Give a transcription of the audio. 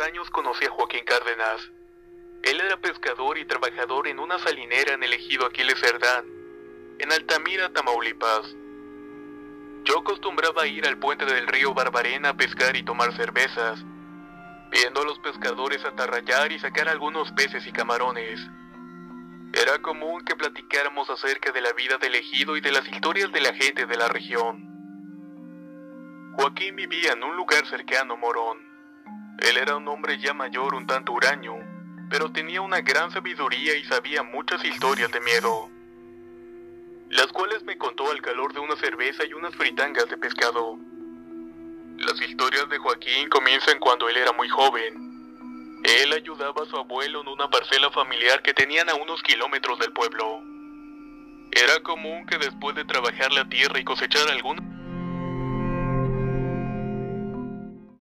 años conocí a Joaquín Cárdenas. Él era pescador y trabajador en una salinera en el ejido Aquiles Cerdán, en Altamira, Tamaulipas. Yo acostumbraba ir al puente del río Barbarena a pescar y tomar cervezas, viendo a los pescadores atarrayar y sacar algunos peces y camarones. Era común que platicáramos acerca de la vida del ejido y de las historias de la gente de la región. Joaquín vivía en un lugar cercano a Morón. Él era un hombre ya mayor, un tanto huraño, pero tenía una gran sabiduría y sabía muchas historias de miedo, las cuales me contó al calor de una cerveza y unas fritangas de pescado. Las historias de Joaquín comienzan cuando él era muy joven. Él ayudaba a su abuelo en una parcela familiar que tenían a unos kilómetros del pueblo. Era común que después de trabajar la tierra y cosechar algunas